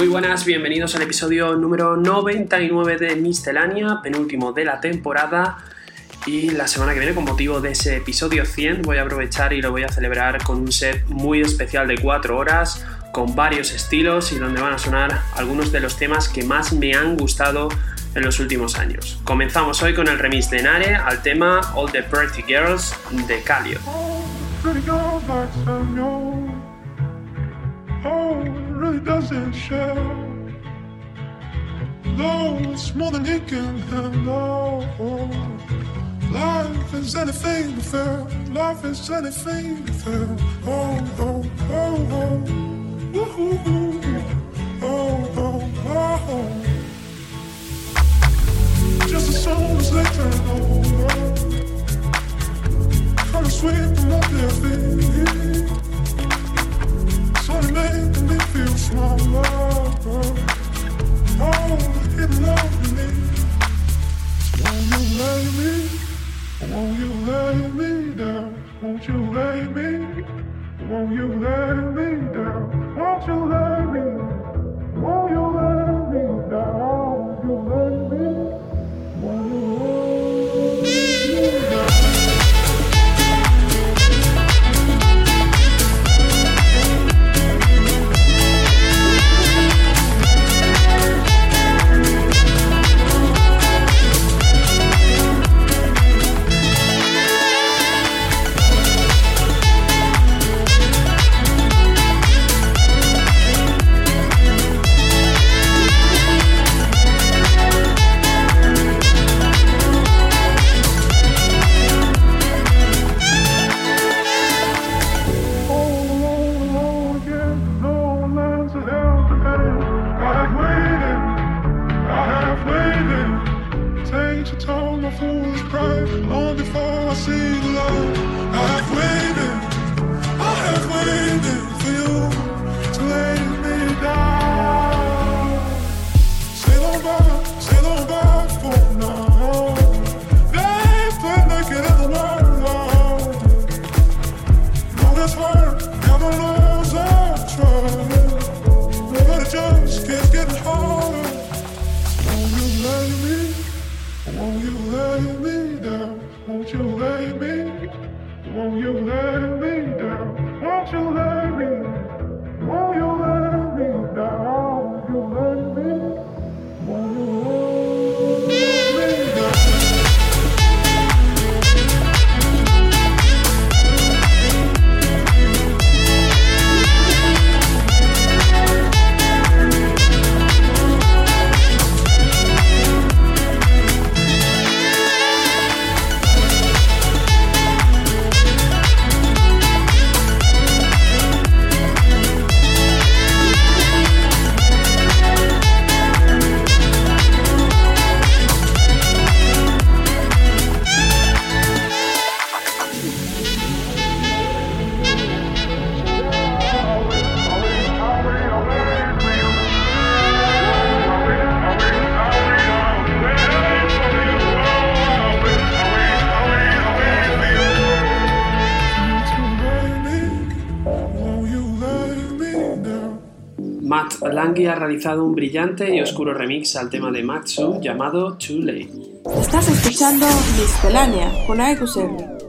Muy buenas, bienvenidos al episodio número 99 de Miscelánea, penúltimo de la temporada. Y la semana que viene, con motivo de ese episodio 100, voy a aprovechar y lo voy a celebrar con un set muy especial de 4 horas, con varios estilos y donde van a sonar algunos de los temas que más me han gustado en los últimos años. Comenzamos hoy con el remix de Nare al tema All the Pretty Girls de Calio. Oh, really doesn't share. Though it's more than he can handle. Life is anything but fair. Life is anything but fair. Oh, oh, oh, oh. Woo-hoo-hoo. Oh, oh, oh, oh. Just as soon as they turn over, trying to sweep them off their Won't you lay me? Won't you lay me down? Won't you lay me? Won't you lay me down? Realizado un brillante y oscuro remix al tema de Matsu llamado Too Late. Estás escuchando Miscelánea con AEQCR.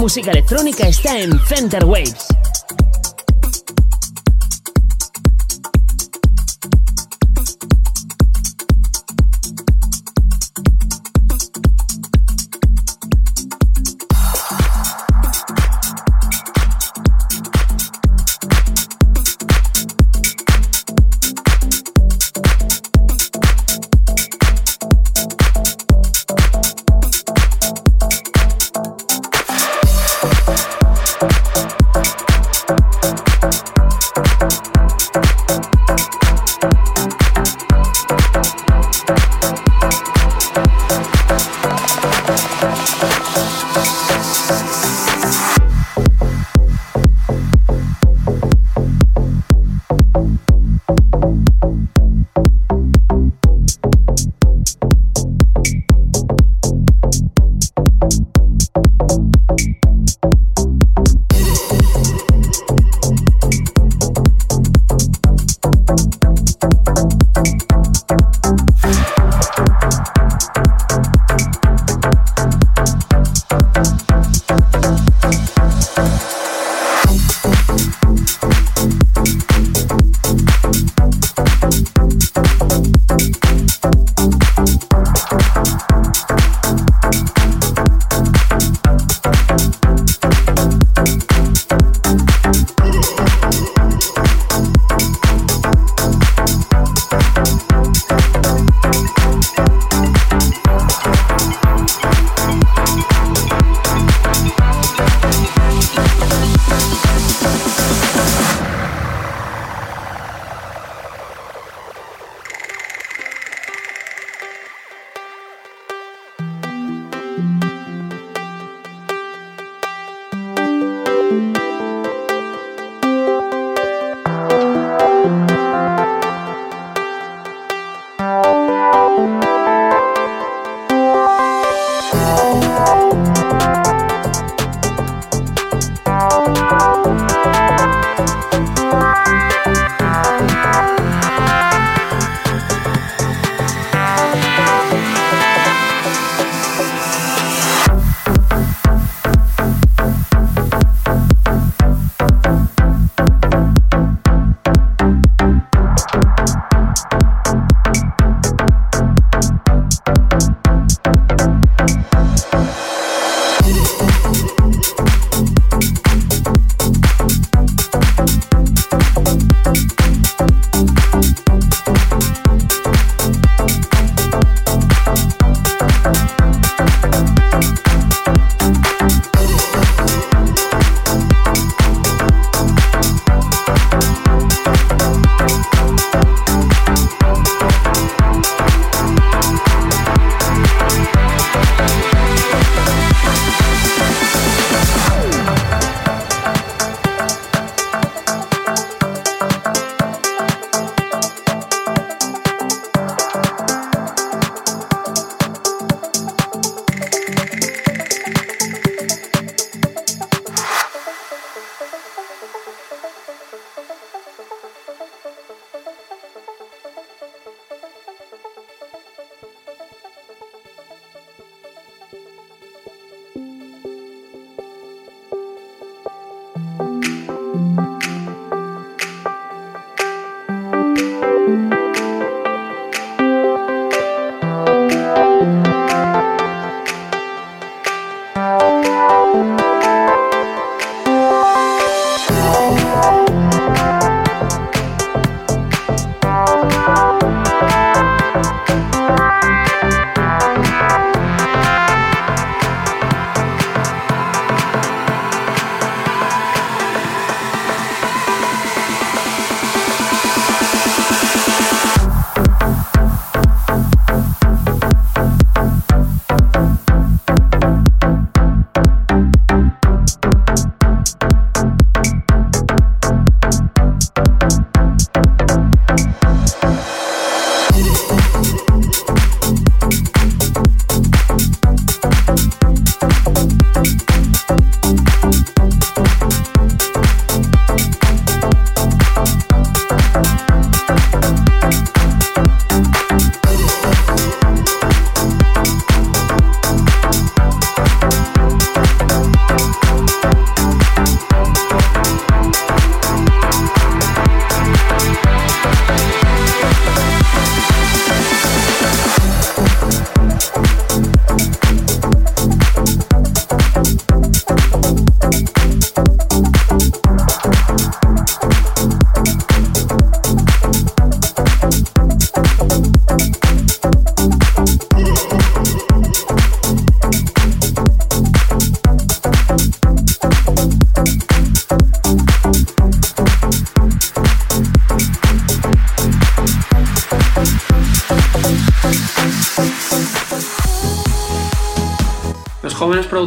Música electrónica está en Center Waves.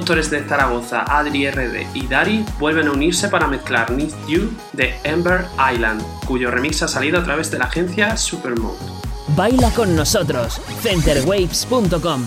Productores de Zaragoza, Adri RD y Dari, vuelven a unirse para mezclar Need You de Ember Island, cuyo remix ha salido a través de la agencia Supermode. Baila con nosotros, centerwaves.com.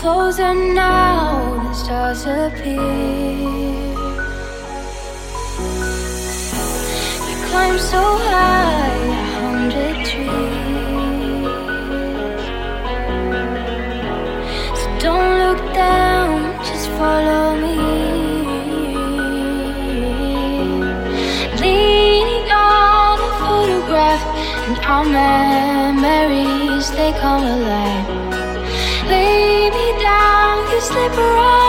closer now, the stars appear. You climb so high, a hundred trees. So don't look down, just follow me. Leaning on a photograph, and our memories they come alive. You slip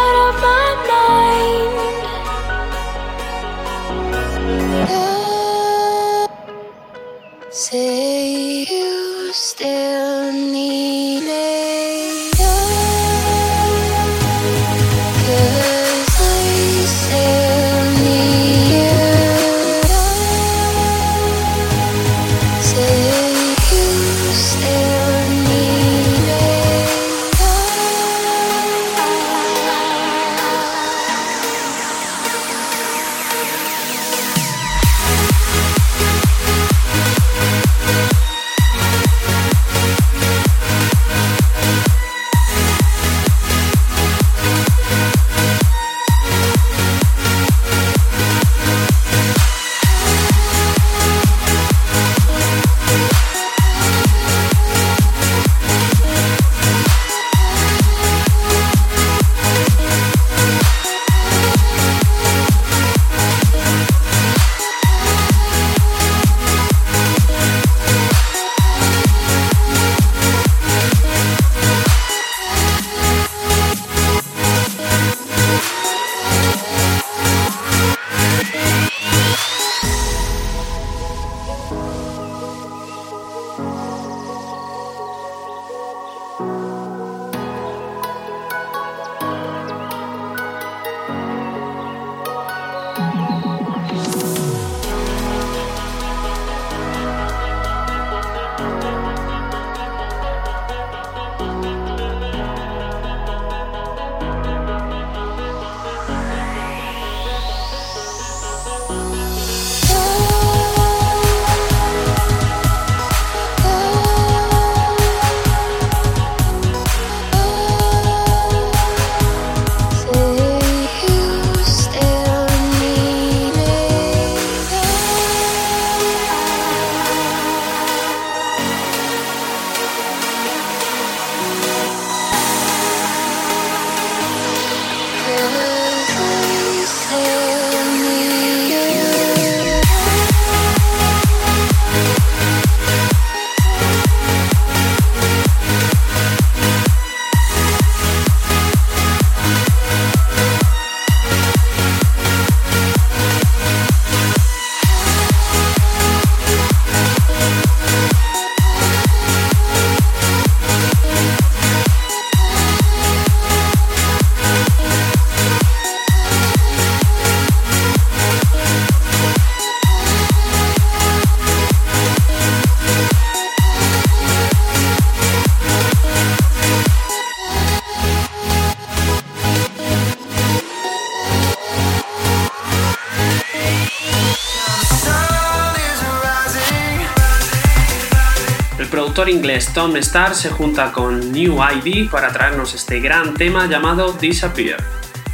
productor inglés Tom Starr se junta con New ID para traernos este gran tema llamado Disappear.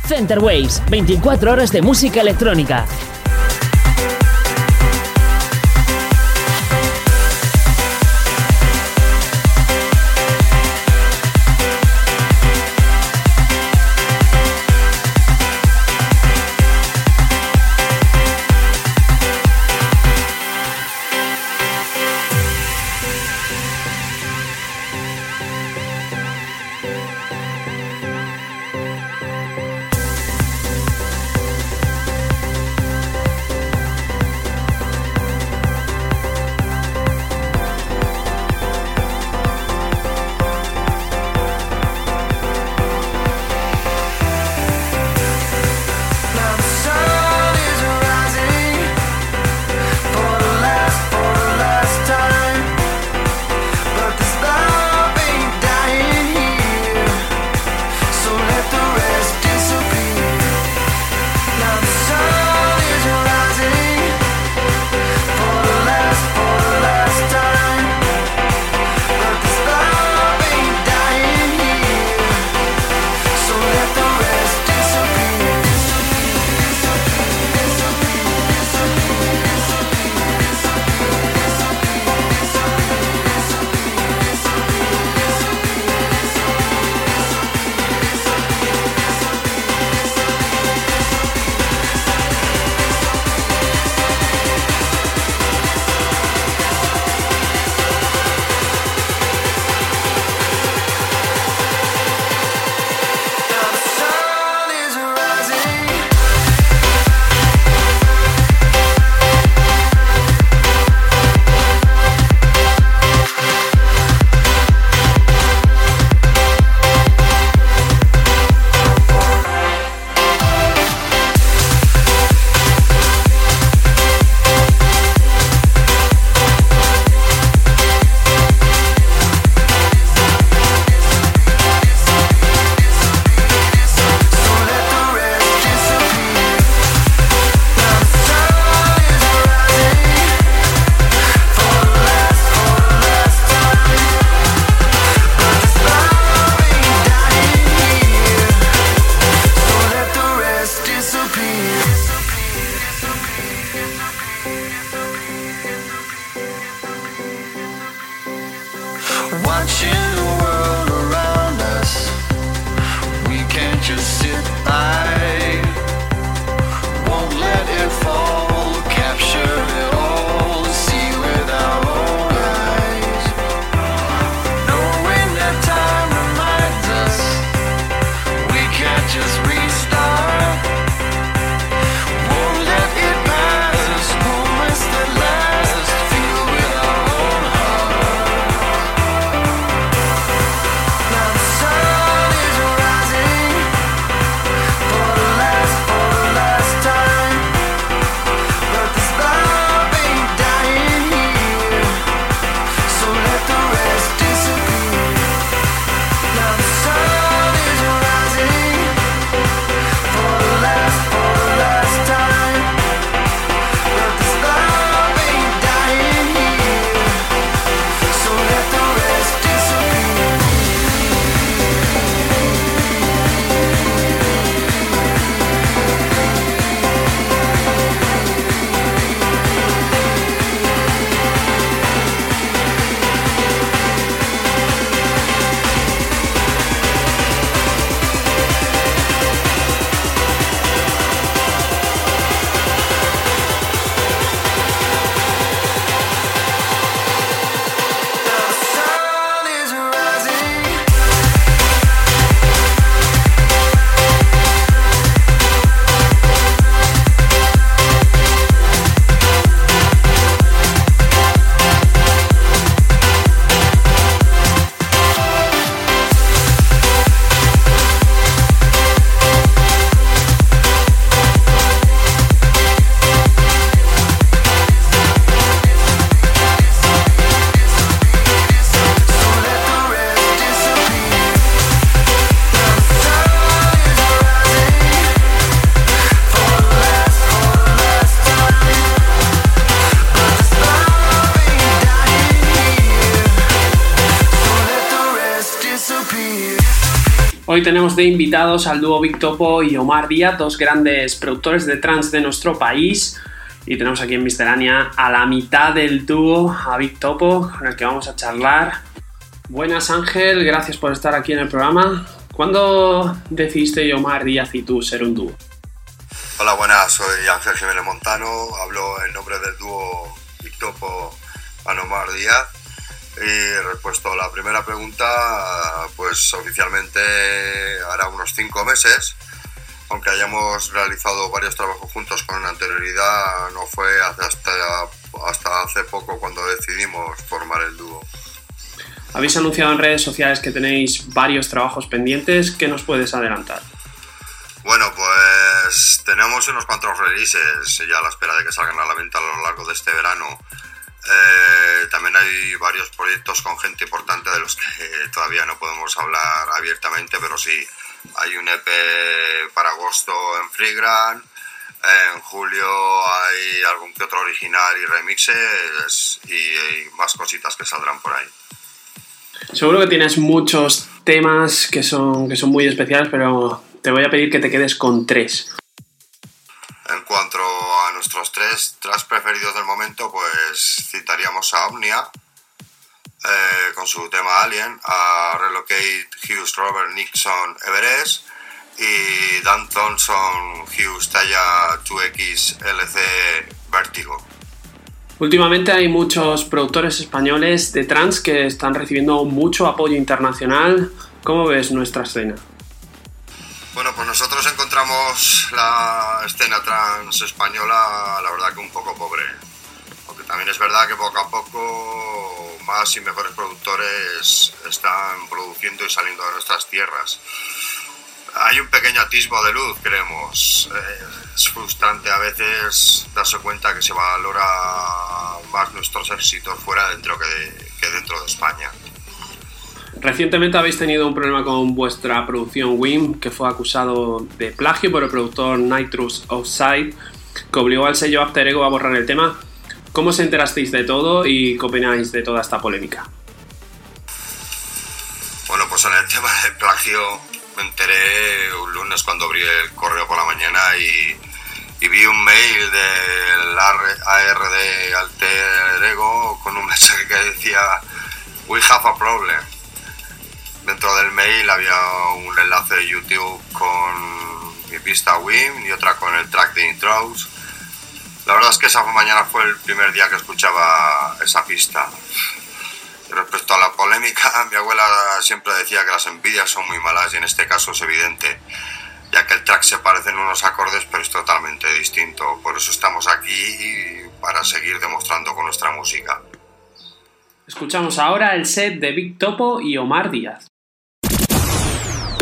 Center Waves, 24 horas de música electrónica. De invitados al dúo Big Topo y Omar Díaz, dos grandes productores de trance de nuestro país. Y tenemos aquí en Miscelánea a la mitad del dúo, a Big Topo, con el que vamos a charlar. Buenas Ángel, gracias por estar aquí en el programa. ¿Cuándo decidiste Omar Díaz y tú ser un dúo? Hola, buenas, soy Ángel Jiménez Montano, hablo en nombre del dúo Victopo Anomar Díaz. Y respuesto a la primera pregunta, pues oficialmente hará unos cinco meses, aunque hayamos realizado varios trabajos juntos con anterioridad, no fue hasta, hasta hace poco cuando decidimos formar el dúo. Habéis anunciado en redes sociales que tenéis varios trabajos pendientes. ¿Qué nos puedes adelantar? Bueno, pues tenemos unos cuantos releases ya a la espera de que salgan a la venta a lo largo de este verano. Eh, también hay varios proyectos con gente importante de los que todavía no podemos hablar abiertamente, pero sí, hay un EP para agosto en Freegram. En julio hay algún que otro original y remixes y, y más cositas que saldrán por ahí. Seguro que tienes muchos temas que son, que son muy especiales, pero te voy a pedir que te quedes con tres. En cuanto a nuestros tres tracks preferidos del momento, pues citaríamos a Omnia eh, con su tema Alien, a Relocate Hughes Robert Nixon Everest y Dan Thompson Hughes Talla 2X LC Vertigo. Últimamente hay muchos productores españoles de trance que están recibiendo mucho apoyo internacional. ¿Cómo ves nuestra escena? Bueno, pues nosotros encontramos la escena trans española, la verdad que un poco pobre. Aunque también es verdad que poco a poco más y mejores productores están produciendo y saliendo de nuestras tierras. Hay un pequeño atisbo de luz, creemos. Eh, es frustrante a veces darse cuenta que se valora más nuestros éxitos fuera dentro que, que dentro de España. Recientemente habéis tenido un problema con vuestra producción WIM, que fue acusado de plagio por el productor Nitrous Outside, que obligó al sello After Ego a borrar el tema. ¿Cómo os enterasteis de todo y qué opináis de toda esta polémica? Bueno, pues en el tema del plagio me enteré un lunes cuando abrí el correo por la mañana y, y vi un mail del ARD Alter Ego con un mensaje que decía We have a problem. Dentro del mail había un enlace de YouTube con mi pista WIM y otra con el track de intros. La verdad es que esa mañana fue el primer día que escuchaba esa pista. Respecto a la polémica, mi abuela siempre decía que las envidias son muy malas y en este caso es evidente, ya que el track se parece en unos acordes pero es totalmente distinto. Por eso estamos aquí para seguir demostrando con nuestra música. Escuchamos ahora el set de Big Topo y Omar Díaz.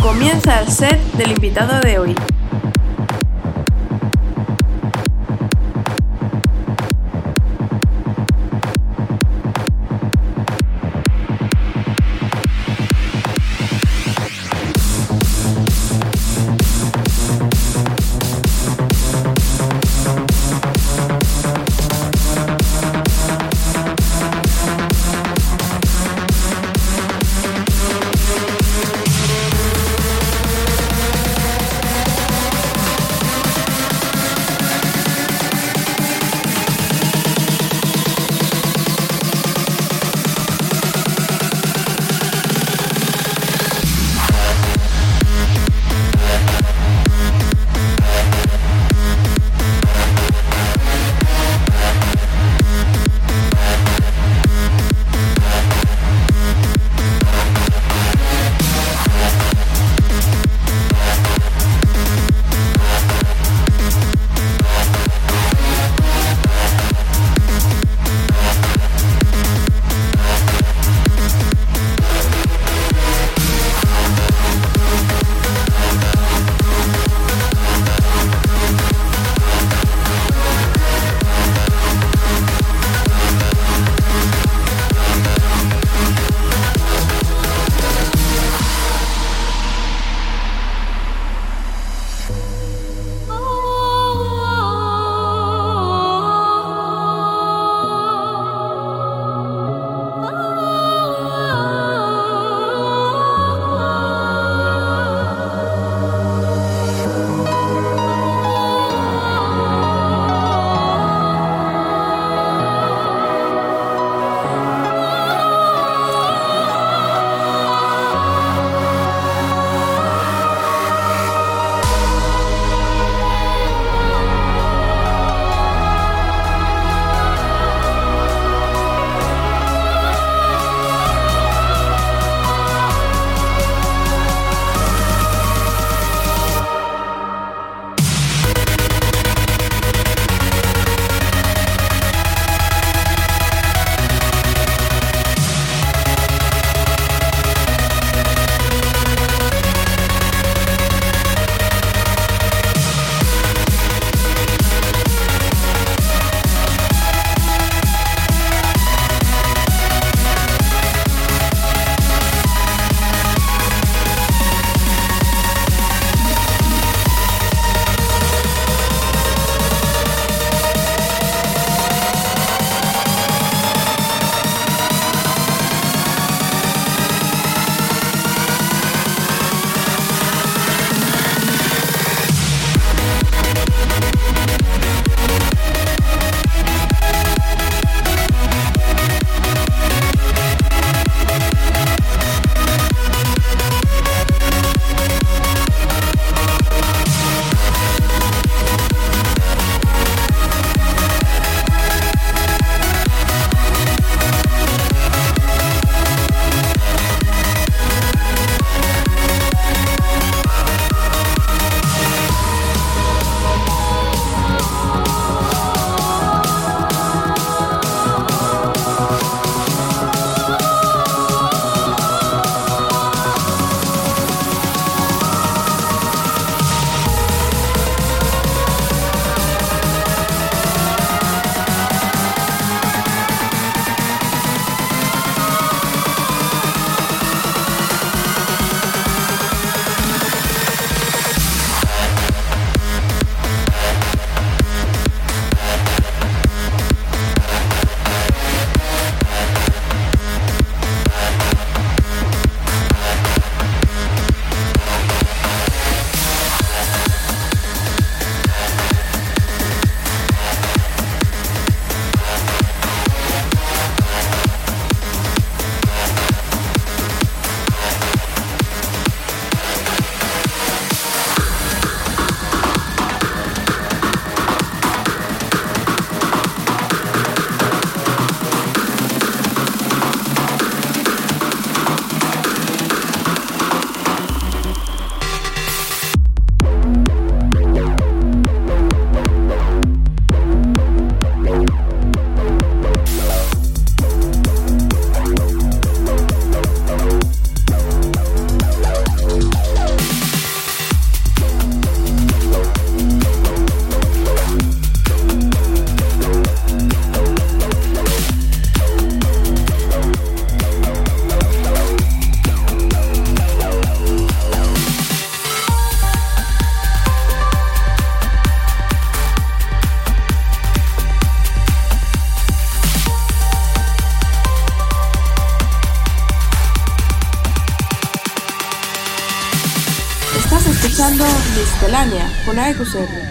Comienza el set del invitado de hoy. Miscelánea con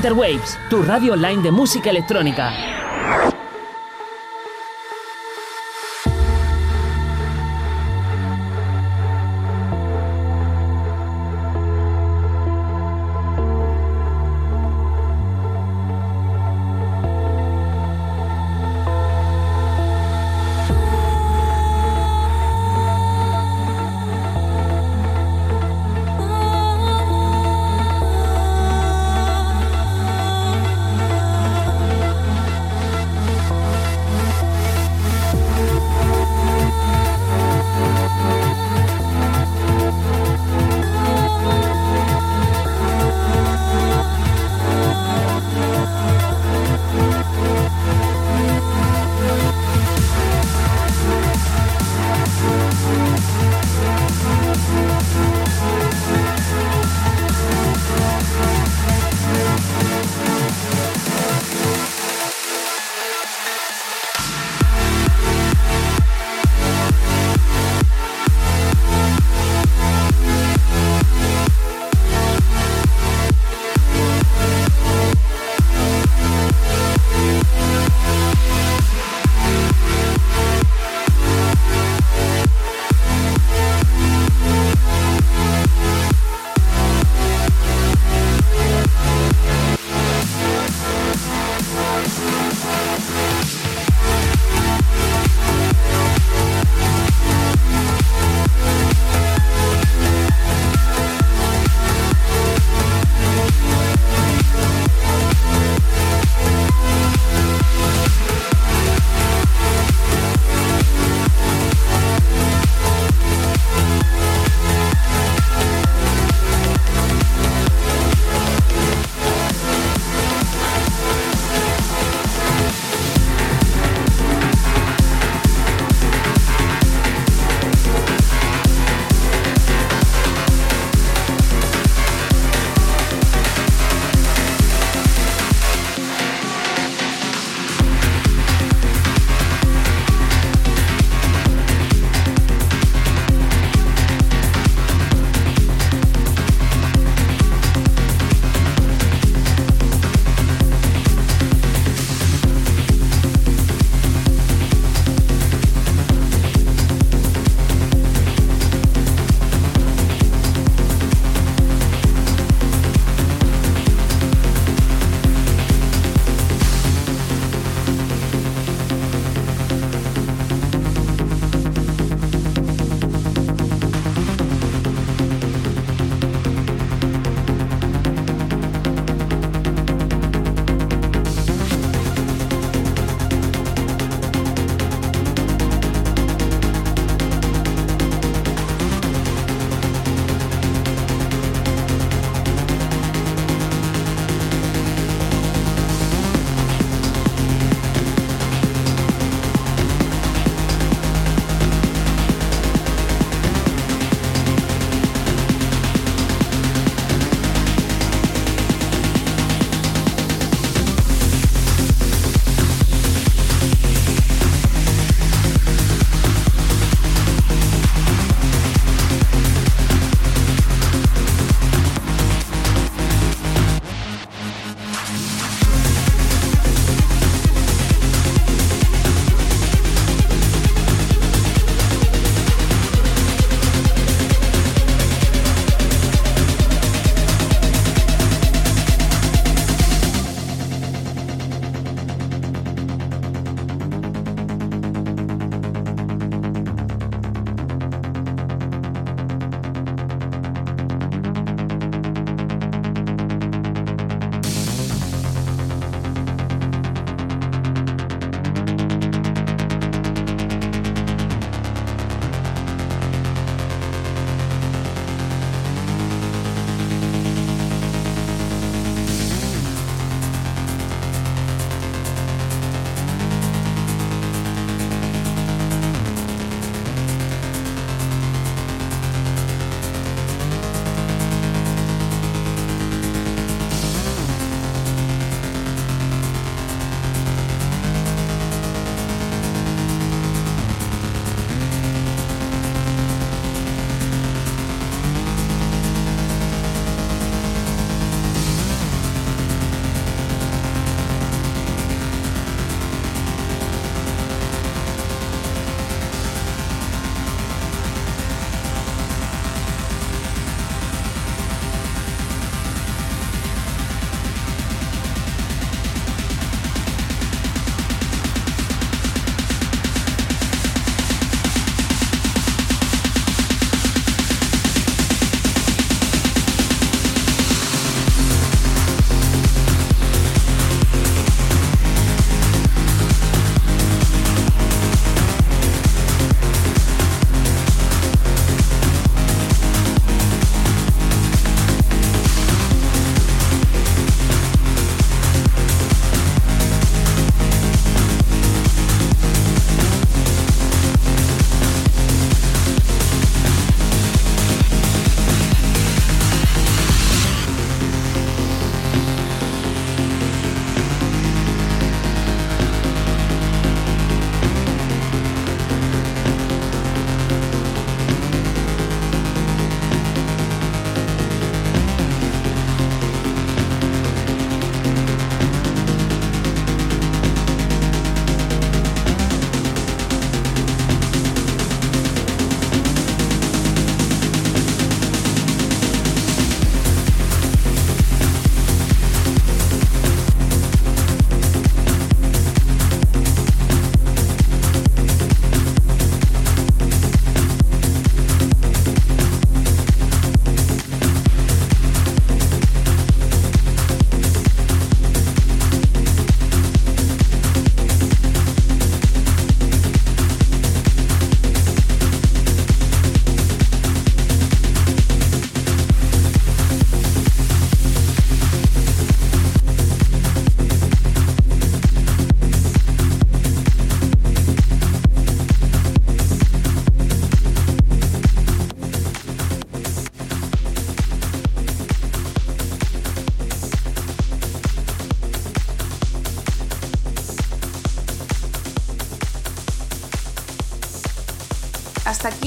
Center Waves, tu radio online de música electrónica.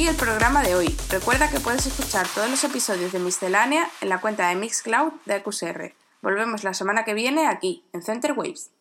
Aquí el programa de hoy. Recuerda que puedes escuchar todos los episodios de Miscelánea en la cuenta de Mixcloud de QSR. Volvemos la semana que viene aquí, en Center Waves.